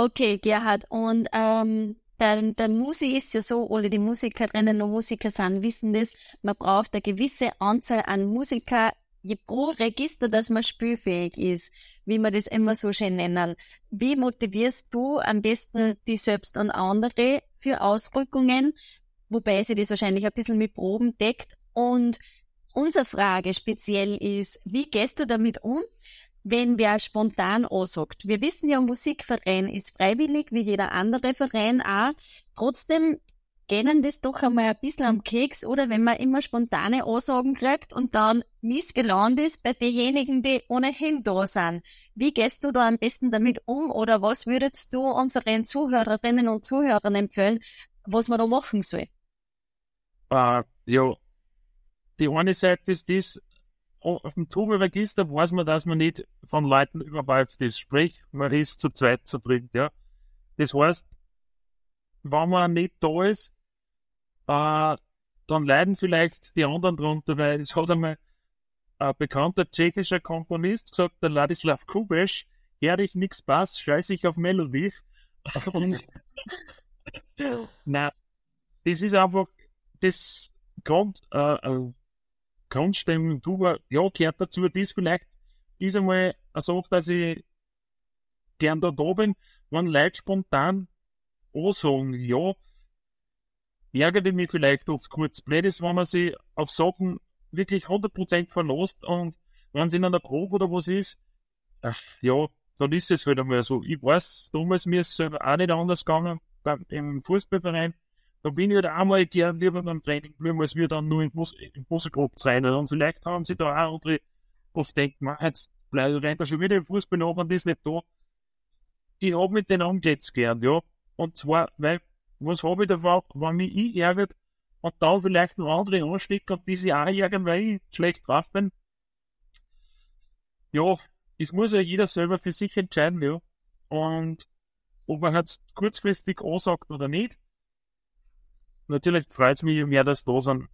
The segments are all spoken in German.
Okay, Gerhard. Und ähm, bei der Musik ist ja so, alle die Musikerinnen und Musiker sind, wissen das, man braucht eine gewisse Anzahl an Musiker pro Register, dass man spielfähig ist, wie wir das immer so schön nennen. Wie motivierst du am besten die selbst und andere für Ausrückungen, wobei sie das wahrscheinlich ein bisschen mit Proben deckt? Und unsere Frage speziell ist, wie gehst du damit um, wenn wer spontan ansagt. Wir wissen ja, Musikverein ist freiwillig, wie jeder andere Verein auch. Trotzdem gehen das doch einmal ein bisschen am Keks, oder wenn man immer spontane Ansagen kriegt und dann missgelaunt ist bei denjenigen, die ohnehin da sind. Wie gehst du da am besten damit um oder was würdest du unseren Zuhörerinnen und Zuhörern empfehlen, was man da machen soll? Uh, ja, die eine Seite ist das, auf dem Tourregister weiß man, dass man nicht von Leuten überläuft ist. Sprich, man ist zu zweit, zu dritt, ja. Das heißt, wenn man nicht da ist, äh, dann leiden vielleicht die anderen drunter, weil es hat einmal ein bekannter tschechischer Komponist gesagt, der Ladislav Kubeš, ehrlich nix passt, scheiß ich auf Melodie. Und, na, das ist einfach, das kommt, äh, äh Grundstimmung, du, ja, gehört dazu, das vielleicht ist einmal eine Sache, dass ich gern da, da bin, wenn Leute spontan sagen, ja, ärgere ich mich vielleicht oft kurz. Blöd ist, wenn man sich auf Sachen wirklich 100% verlässt und wenn es in einer Probe oder was ist, ach, ja, dann ist es halt einmal so. Ich weiß, damals mir ist es selber auch nicht anders gegangen beim, im Fußballverein. Da bin ich halt auch mal gern lieber beim Training geblieben, als wir dann nur in Bus, in Busgruppe sein. Und vielleicht haben sie da auch andere oft denkt, man, jetzt rennt er schon wieder im Fußball nach und ist nicht da. Ich hab mit den Angeht's gern, ja. Und zwar, weil was habe ich davon, wenn mich ich ärgert und dann vielleicht noch andere anstecken und die sich auch ärgern, weil ich schlecht drauf bin. Ja, es muss ja jeder selber für sich entscheiden, ja. Und ob man jetzt kurzfristig ansagt oder nicht. Natürlich freut es mich, je mehr das da sind,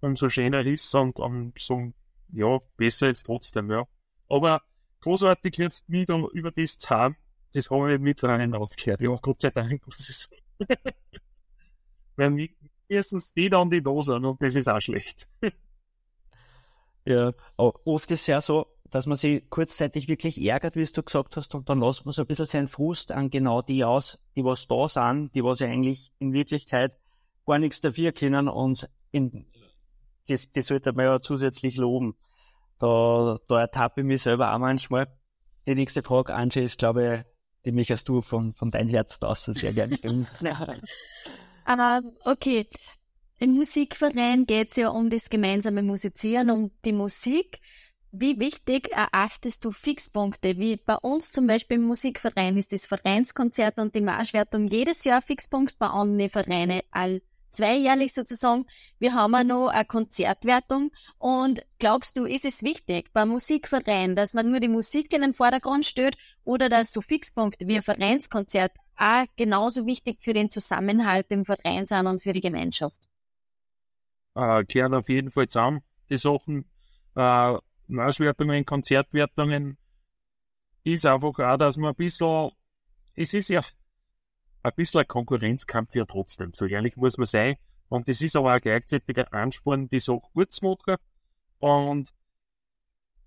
umso schöner ist und, und so, ja, besser ist trotzdem, ja. Aber großartig jetzt mich dann über das zu haben, das habe ich mittlerweile aufgehört. Ja, Gott sei Dank, muss ich sagen. Weil erstens die dann die da sind und das ist auch schlecht. ja, oft ist es ja so, dass man sich kurzzeitig wirklich ärgert, wie du gesagt hast, und dann lässt man so ein bisschen seinen Frust an genau die aus, die was da sind, die was ja eigentlich in Wirklichkeit gar nichts dafür können und in, das, das sollte man ja zusätzlich loben. Da, da ertappe ich mich selber auch manchmal. Die nächste Frage, Angie, ist, glaube ich, die mich als du von, von dein Herz aus sehr gerne stimmen. um, okay. Im Musikverein geht es ja um das gemeinsame Musizieren, um die Musik. Wie wichtig erachtest du Fixpunkte? Wie bei uns zum Beispiel im Musikverein ist das Vereinskonzert und die Marschwertung jedes Jahr Fixpunkt bei anderen Vereinen all zweijährlich sozusagen. Wir haben auch noch eine Konzertwertung. Und glaubst du, ist es wichtig beim Musikverein, dass man nur die Musik in den Vordergrund stellt oder dass so Fixpunkte wie ein Vereinskonzert auch genauso wichtig für den Zusammenhalt im Verein sind und für die Gemeinschaft? Äh, kehren auf jeden Fall zusammen. Die Sachen, äh, Auswertungen, Konzertwertungen, ist einfach auch, dass man ein bisschen, es ist ja, ein bisschen Konkurrenzkampf ja trotzdem. So ehrlich muss man sein. Und das ist aber auch gleichzeitig ein Ansporn, die Sache gut zu machen. Und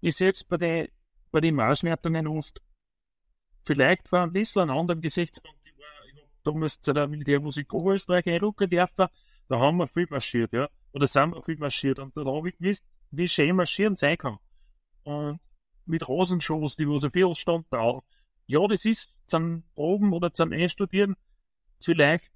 ich es bei den, bei den Marschwertungen oft, vielleicht war ein bisschen ein anderer Gesichtspunkt. Ich, war, habe damals zu der Militärmusik Oberösterreich einrücken dürfen. Da haben wir viel marschiert, ja. Oder sind wir viel marschiert. Und da habe ich gewusst, wie schön marschieren sein kann. Und mit Rasenshows, die wo so viel Stand dauern. Ja, das ist zum Proben oder zum Einstudieren vielleicht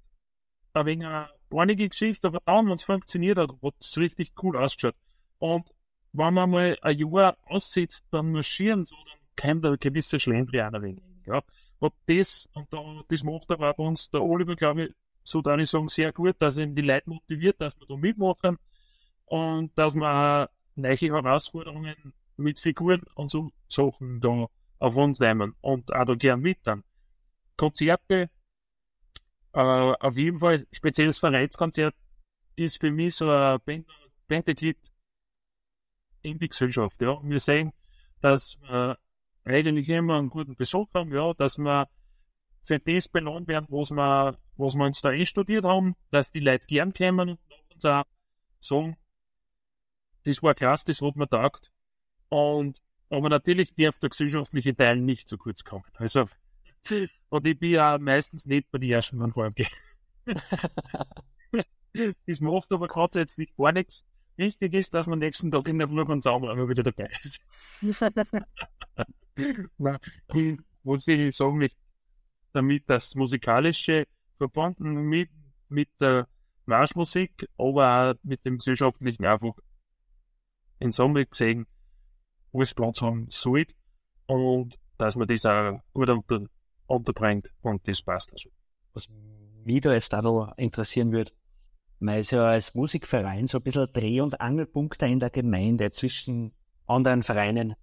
ein wenig eine bornige Geschichte, aber dann, wenn es funktioniert hat, es richtig cool ausgeschaut. Und wenn man mal ein Jahr aussitzt beim Marschieren, so, dann kommt ein gewisser Schlendrian ein wenig. Ja. Und das, und da, das macht aber bei uns der Oliver, glaube ich, so darf ich sagen, sehr gut, dass er die Leute motiviert, dass wir da mitmachen und dass wir auch neue Herausforderungen mit Figuren und so Sachen da auf uns nehmen und auch da gern mit dann. Konzerte äh, auf jeden Fall, spezielles Vereinskonzert ist für mich so ein Bandit in die Gesellschaft. Ja. Wir sehen, dass wir eigentlich immer einen guten Besuch haben, ja, dass wir für das belohnt werden, was wir, was wir uns da eh studiert haben, dass die Leute gern kommen und uns auch sagen, das war klasse, das hat mir taugt. Und, aber natürlich darf der gesellschaftliche Teil nicht zu kurz kommen. Also, und ich bin ja meistens nicht bei den ersten Mal vorgehen. das macht aber gerade jetzt nicht gar nichts. Wichtig ist, dass man nächsten Tag in der Flur ganz sauber wieder dabei ist. was ich sagen möchte, damit das Musikalische verbunden mit, mit der Marschmusik, aber auch mit dem gesellschaftlichen einfach in Summe gesehen alles Platz haben sollte und dass man das auch gut unter, unterbringt und das passt also. Was mich da jetzt auch noch interessieren würde, man ist ja als Musikverein so ein bisschen Dreh- und Angelpunkt in der Gemeinde zwischen anderen Vereinen.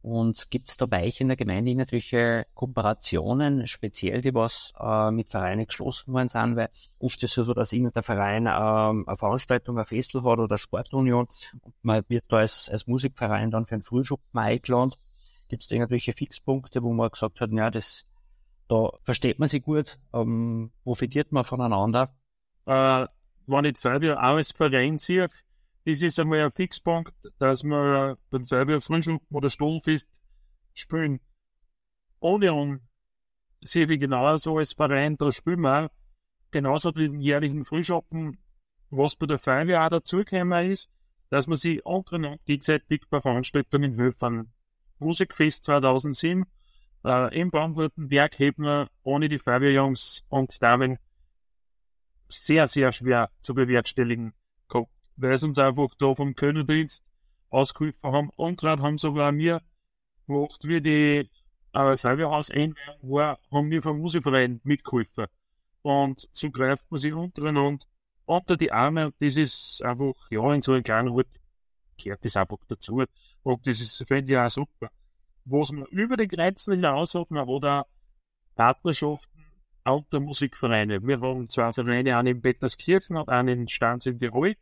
Und gibt es da bei euch in der Gemeinde irgendwelche Kooperationen, speziell die was äh, mit Vereinen geschlossen worden sind? Weil oft ist es so, dass der Verein ähm, eine Veranstaltung, ein Festival hat oder eine Sportunion. Und man wird da als, als Musikverein dann für einen Frühschuppen eingeladen. Gibt es da irgendwelche Fixpunkte, wo man gesagt hat, ja, das, da versteht man sich gut, ähm, profitiert man voneinander? Äh, wenn ich selber auch als Verein sehe, das ist einmal ein Fixpunkt, dass wir beim selber Frühschuppen oder Sturmfest spielen. Ohne uns sehe ich genauso als Verein, da spielen wir genauso wie den jährlichen Frühschoppen, was bei der Feuerwehr auch dazugekommen ist, dass man sich untereinander gegenseitig bei Veranstaltungen helfen. Musikfest 2007 äh, im Baumwurtenberg hätten wir ohne die Feuerwehrjungs und Damen sehr, sehr schwer zu bewerkstelligen weil sie uns einfach da vom Könnerdienst ausgeholfen haben. Und gerade haben sogar mir gemacht, wie die äh, Salvehaus war, haben wir vom Musikverein mitgeholfen. Und so greift man sich untereinander unter die Arme und das ist einfach, ja, in so einem kleinen Ort gehört das einfach dazu. Und das ist, finde ich auch super. Was man über die Grenzen hinaus hat, man auch Partnerschaften unter Musikvereine. Wir haben zwei Vereine, einen in Betterskirchen und einen in Stanz in Tirol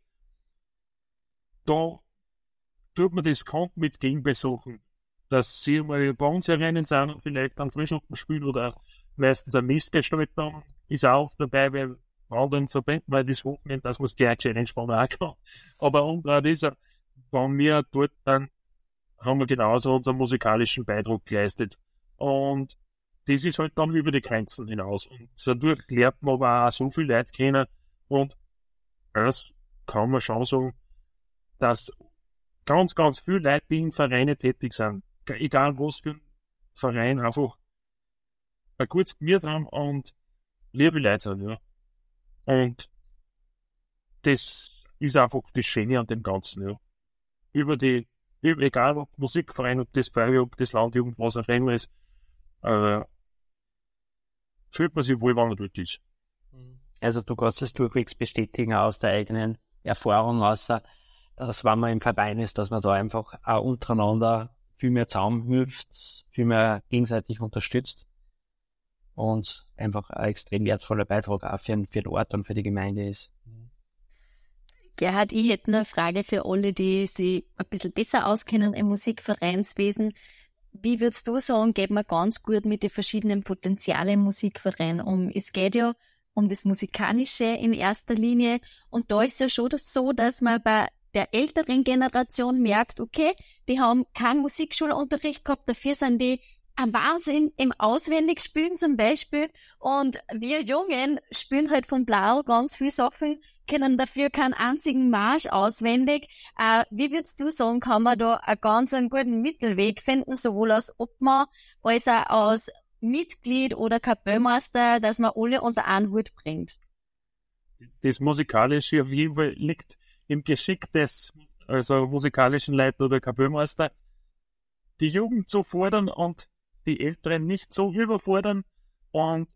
da tut man das Konto mit Gegenbesuchen. Dass sie mal bei uns herein sind und vielleicht dann Frischhoppen spielen oder meistens ein Mistgestalter ist auch dabei, weil anderen verbinden weil das Wochenende, das muss gleich schön entspannen kann. Aber umgekehrt ist er, wenn wir dort dann haben wir genauso unseren musikalischen Beitrag geleistet. Und das ist halt dann über die Grenzen hinaus. Und dadurch lernt man aber auch so viel Leute kennen. Und das kann man schon sagen, dass ganz, ganz viele Leute, in Vereinen tätig sind, egal was für ein Verein, einfach ein gutes Gemüt haben und liebe Leute sind, ja. Und das ist einfach das Schöne an dem Ganzen, ja. Über die, egal ob Musikverein, ob das Feuerwehr, ob das Landjugend, was auch immer ist, äh, fühlt man sich wohl, wenn man dort ist. Also du kannst es durchwegs bestätigen aus der eigenen Erfahrung, außer dass wenn man im Verein ist, dass man da einfach auch untereinander viel mehr zusammenhilft, viel mehr gegenseitig unterstützt und einfach ein extrem wertvoller Beitrag auch für, für den Ort und für die Gemeinde ist. Gerhard, ich hätte eine Frage für alle, die sich ein bisschen besser auskennen im Musikvereinswesen. Wie würdest du sagen, geht man ganz gut mit den verschiedenen Potenzialen im Musikverein um? Es geht ja um das Musikalische in erster Linie. Und da ist ja schon das so, dass man bei der älteren Generation merkt, okay, die haben keinen Musikschulunterricht gehabt, dafür sind die Wahnsinn im Auswendigspielen zum Beispiel. Und wir Jungen spielen halt von Blau ganz viele Sachen, können dafür keinen einzigen Marsch auswendig. Äh, wie würdest du sagen, kann man da einen ganz einen guten Mittelweg finden, sowohl als Obmann als auch als Mitglied oder Kapellmeister, dass man alle unter einen Hut bringt? Das Musikalische auf jeden Fall liegt im Geschick des also musikalischen Leiter oder Kapellmeister, die Jugend zu fordern und die Älteren nicht so überfordern. Und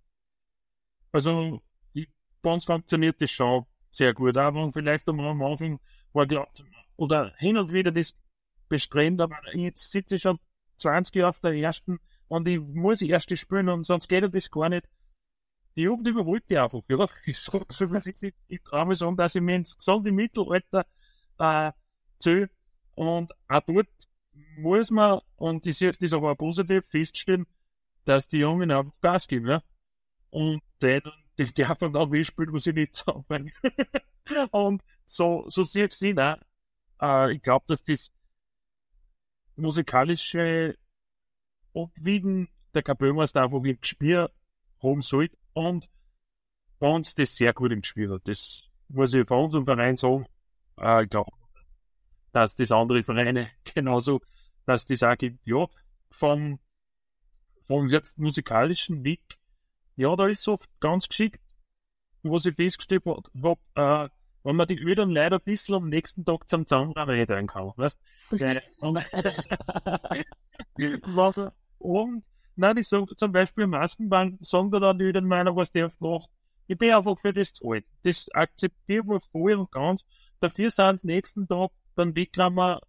also bei uns funktioniert das schon sehr gut. Aber vielleicht am Anfang war die, oder hin und wieder das Bestreben, aber jetzt sitze ich schon 20 Jahre auf der ersten und ich muss die erste spielen und sonst geht das gar nicht die Jugend überholt die einfach. Ja, ich, so, so, ich, ich traue mich sagen, dass ich mir ins gesamte Mittelalter äh, zähle. Und auch dort muss man, und das aber auch positiv, feststellen, dass die Jungen einfach Gas geben. Ja? und dann, die dürfen dann mitspielen, was ich nicht sagen Und so, so sehe ich sie, ne? Äh, ich glaube, dass das musikalische Abwiegen der Kapellmeister einfach im Gespiel haben sollte und bei uns das sehr gut im Gespiel hat. Das muss ich von unserem Verein sagen. Äh, ich glaube, dass das andere Vereine genauso, dass das auch gibt. Ja, vom, vom jetzt musikalischen Weg, ja, da ist oft ganz geschickt, was ich festgestellt habe, äh, wenn man die Öden leider ein bisschen am nächsten Tag zum Zahnrädern kann, weißt und, und, nein, die sagen zum Beispiel im Maskenband, sagen da dann die Öden meiner, was der macht. Ich bin einfach für das zahlt. Das akzeptieren wir voll und ganz. Dafür sind am nächsten Tag dann wickeln wir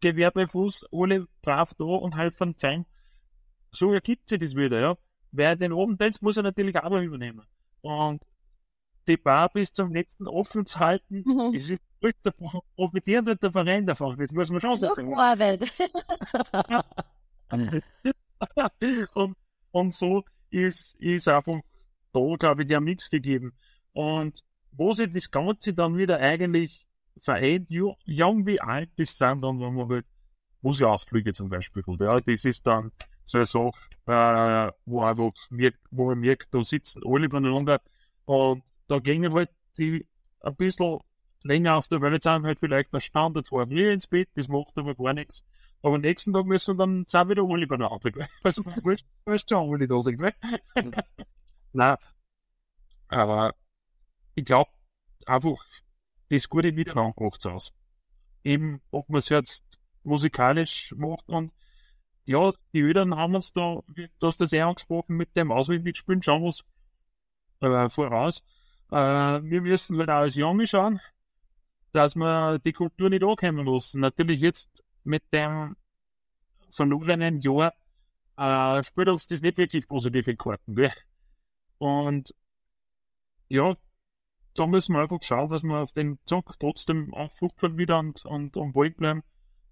Gewerbefuß alle brav da und helfen sein. So ergibt sich das wieder, ja. Wer den Abenddienst muss er natürlich auch übernehmen. Und die Bar bis zum letzten offen zu halten, mhm. ist da profitiert wird der Verein davon. Das muss man schon so sagen. Arbeit. und, und so ist, ist einfach da, glaube ich, der Mix gegeben. Und wo sich das Ganze dann wieder eigentlich vereint, jung wie alt, das sind dann, wenn man halt Museausflüge zum Beispiel hat. Ja, das ist dann so eine Sache, äh, wo einfach merkt, wo man merkt, da sitzen alle beieinander und da gingen halt die ein bisschen länger auf der Welt sind, halt vielleicht der Stand der zwei früh ins Bett, das macht aber gar nichts. Aber am nächsten Tag müssen dann sind wieder alle beieinander? Also, weißt du, alle da sind, gell? Nein. Aber ich glaube, einfach das gute Miteinander macht es aus. Eben, ob man es jetzt musikalisch macht und ja, die Eltern haben uns da, du hast das eh angesprochen, mit dem Auswendigspielen schauen wir äh, voraus. Äh, wir müssen halt auch als Junge schauen, dass wir die Kultur nicht ankommen lassen. Natürlich jetzt mit dem verlorenen Jahr äh, spielt uns das nicht wirklich positive Karten. Gell? Und ja, da müssen wir einfach schauen, dass wir auf den Zock trotzdem aufrupfen wieder und, und am Ball bleiben,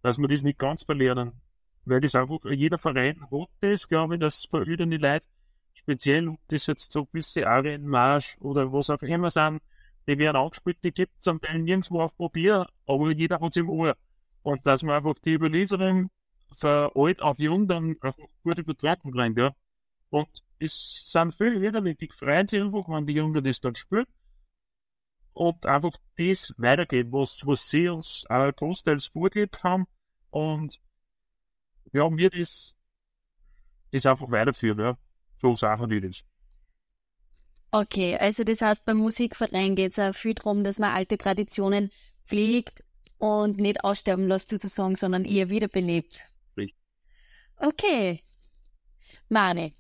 dass wir das nicht ganz verlieren. Weil das einfach, jeder Verein hat das, glaube ich, das veröden die Leute. Speziell, ob das jetzt so gewisse Arienmarsch oder was auch immer sind, die werden angespielt, die gibt es zum Teil nirgendwo auf Papier, aber jeder hat es im Ohr. Und dass man einfach die Überlieferung von alt auf jung dann einfach gut übertragen bringt, ja. Und es sind viele wieder, die freuen sich einfach, wenn die Jungen das dann spüren und einfach das weitergehen, was, was sie uns äh, großteils vorgelebt haben und ja, mir das, das einfach weiterführen, ja, uns auch nicht ist. Okay, also das heißt, beim Musikverein geht es auch viel darum, dass man alte Traditionen pflegt und nicht aussterben lässt sozusagen, sondern eher wiederbelebt. Richtig. Okay. Mane.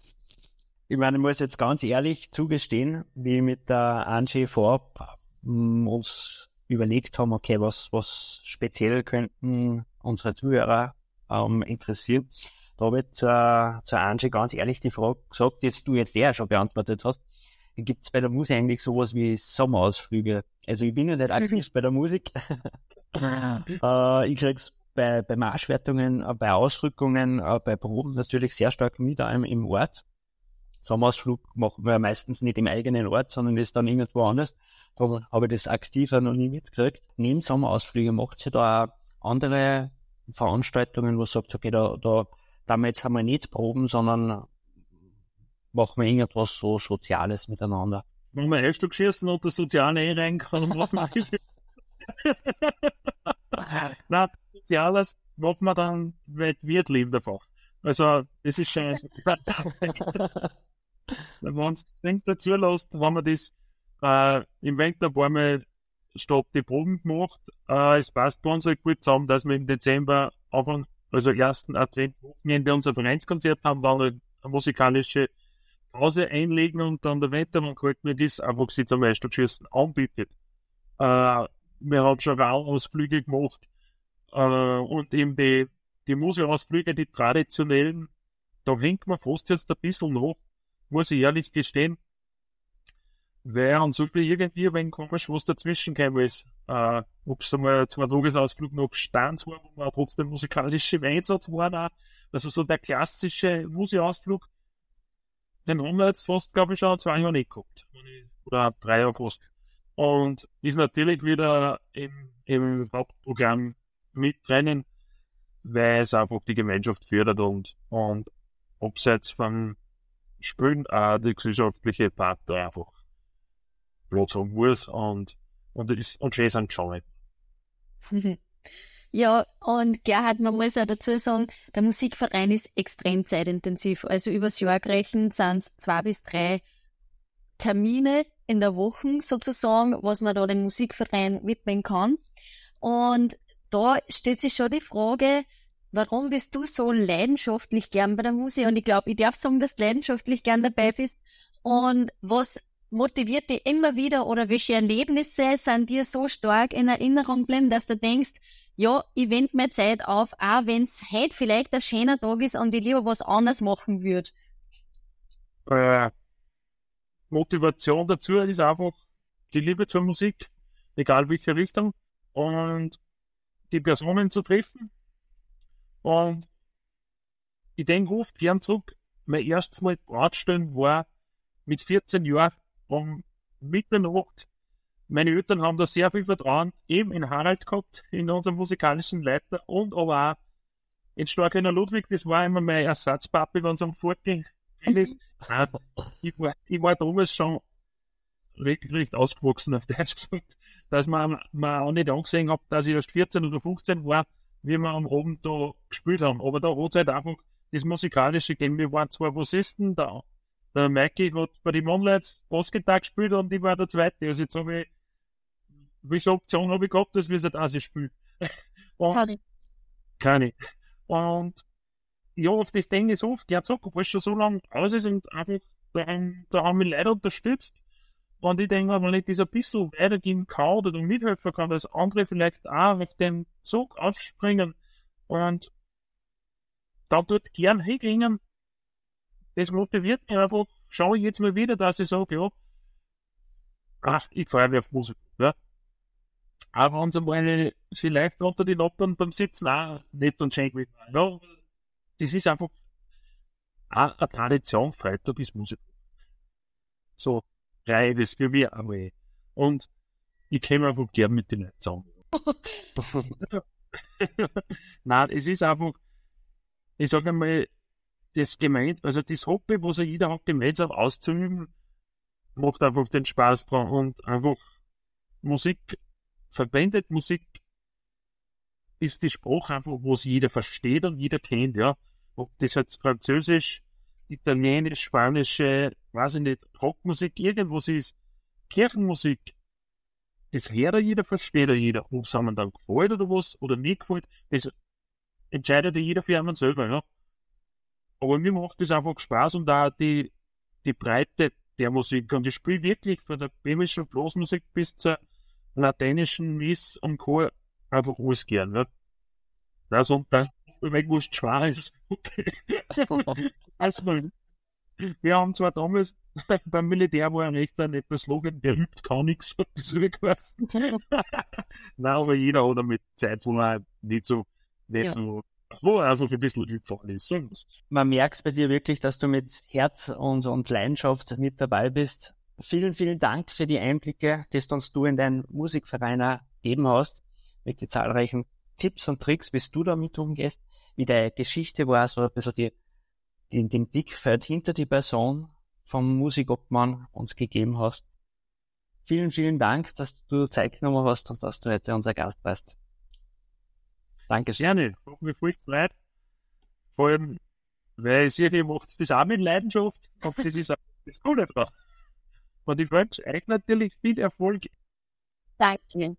Ich meine, ich muss jetzt ganz ehrlich zugestehen, wie ich mit der Angie vorab uns überlegt haben, okay, was, was speziell könnten unsere Zuhörer ähm, interessieren. Da habe ich zur, zur Angie ganz ehrlich die Frage gesagt, die du jetzt eher schon beantwortet hast. Gibt es bei der Musik eigentlich sowas wie Sommerausflüge? Also ich bin ja nicht aktiv bei der Musik. äh, ich krieg's bei, bei Marschwertungen, äh, bei Ausrückungen, äh, bei Proben natürlich sehr stark mit einem im Ort. Sommerausflug machen wir meistens nicht im eigenen Ort, sondern ist dann irgendwo anders. Darum habe ich das aktiver noch nie mitgekriegt. Neben Sommerausflüge macht sie da auch andere Veranstaltungen, wo sie sagt, okay, da, da, da wir jetzt einmal nicht proben, sondern machen wir irgendwas so Soziales miteinander. Wenn wir ein Stück schießen und der Soziale eh rein kann, machen wir das. Nein, Soziales macht man dann, weil wird leben davon. Also, das ist scheiße. wenn man uns denkt dazu lässt, wenn man das äh, im Winter ein paar Mal statt die Proben gemacht. Äh, es passt bei uns halt gut zusammen, dass wir im Dezember Anfang, also ersten Adventwochenende unser Vereinskonzert haben, dann halt eine musikalische Pause einlegen und dann der Wintermann halt mir das einfach sich zum Meisterschießen anbietet. Äh, wir haben schon Raulausflüge gemacht äh, und eben die, die Museausflüge, die traditionellen, da hängt man fast jetzt ein bisschen nach, muss ich ehrlich gestehen wäre und sollte irgendwie wenig komisch, was dazwischen gekommen ist. Äh, ob es einmal zwei Tagesausflug nach Stanz war, wo man trotzdem musikalische Einsatz waren. Auch. Also so der klassische Museausflug, den haben wir jetzt fast, glaube ich, schon zwei Jahre nicht gehabt. Oder drei Jahre fast. Und ist natürlich wieder im, im Hauptprogramm mit drinnen, weil es einfach die Gemeinschaft fördert und, und abseits vom Spielen auch die gesellschaftliche Part da einfach Platz haben muss und, und, ist, und schön sind schon nicht. Ja, und Gerhard, man muss auch dazu sagen, der Musikverein ist extrem zeitintensiv. Also übers Jahr gerechnet sind es zwei bis drei Termine in der Woche sozusagen, was man da dem Musikverein widmen kann. Und da stellt sich schon die Frage, warum bist du so leidenschaftlich gern bei der Musik? Und ich glaube, ich darf sagen, dass du leidenschaftlich gern dabei bist. Und was motiviert dich immer wieder oder welche Erlebnisse sind dir so stark in Erinnerung bleiben, dass du denkst, ja, ich wende mir Zeit auf, auch wenn es heute vielleicht ein schöner Tag ist und ich lieber was anderes machen würde? Äh, Motivation dazu ist einfach die Liebe zur Musik, egal welche Richtung, und die Personen zu treffen. Und ich denke oft gern zurück, mein erstes Mal Bratstellen war mit 14 Jahren um Mitternacht meine Eltern haben da sehr viel Vertrauen eben in Harald gehabt, in unserem musikalischen Leiter und aber auch in Starkener Ludwig, das war immer mein Ersatzpapi, wenn es am Fortgehen ist. ich, war, ich war damals schon recht, recht ausgewachsen, auf Deutsch gesagt, dass man mir auch nicht angesehen hat, dass ich erst 14 oder 15 war, wie wir am Abend da gespielt haben. Aber da hat es halt einfach das Musikalische gegeben. Wir waren zwei Bassisten, der, der Mikey hat bei den Moonlights Bassgitarre gespielt und ich war der Zweite. Also jetzt habe ich welche Option habe ich gehabt, dass wir es auch spielen? keine. Keine. Und ja, auf das ich so oft, ja, so, weil es schon so lange aus ist und einfach, da haben, da haben mich Leute unterstützt. Und ich denke, wenn ich das ein bisschen weitergeben kann oder mithelfen kann, dass andere vielleicht auch auf den Zug aufspringen und da dort gern hingehen, das motiviert mich einfach, schaue ich jetzt mal wieder, dass ich sage, ja, ach, ich feiere mich auf Musik, ja. Aber uns einmal vielleicht unter die Noppen beim Sitzen auch nett und schön gewesen. Ja, das ist einfach eine Tradition, Freitag ist Musik. So, reihe das für mich einmal. Und ich käme einfach gern mit den Leuten zusammen. Nein, es ist einfach, ich sage einmal, das gemeint, also das Hobby, was jeder hat, gemeinsam auszuüben, macht einfach den Spaß dran und einfach Musik verbindet Musik ist die Sprache einfach, wo jeder versteht und jeder kennt, ja. Ob das jetzt Französisch, Italienisch, Spanische, weiß ich nicht, Rockmusik, irgendwas ist, Kirchenmusik, das hört jeder, versteht jeder. Ob es einem dann gefällt oder was, oder nicht gefällt, das entscheidet ja jeder für einen selber, ja. Aber mir macht das einfach Spaß und da die, die Breite der Musik. Und ich spiele wirklich von der böhmischen Blasmusik bis zur lateinischen Miss und Co. einfach alles gern, ne? Das und das, wenn wurscht schwer ist. Okay. also, wir haben zwar damals beim Militär war ein recht ein etwas Slogan, der übt kann nichts, hat das zurückgelassen. Nein, aber jeder hat damit Zeit, wo er nicht so, nicht ja. so, wo er einfach ein bisschen ist. Man merkt bei dir wirklich, dass du mit Herz und, und Leidenschaft mit dabei bist Vielen, vielen Dank für die Einblicke, die uns du in deinen Musikverein gegeben hast, mit den zahlreichen Tipps und Tricks, wie du damit umgehst, wie deine Geschichte war, so ein bisschen die, die, den Blickfeld hinter die Person vom Musikobmann uns gegeben hast. Vielen, vielen Dank, dass du Zeit genommen hast und dass du heute unser Gast warst. Danke sehr. Gerne. Hat mich voll gefreut. Vor allem, weil ich sehe, ihr macht das auch mit Leidenschaft und das ist auch das Coole dran. Und ich wünsche euch natürlich viel Erfolg. Danke.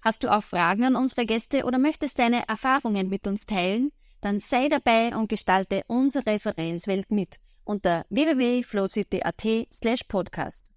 Hast du auch Fragen an unsere Gäste oder möchtest deine Erfahrungen mit uns teilen? Dann sei dabei und gestalte unsere Vereinswelt mit unter www.flowcity.at slash podcast.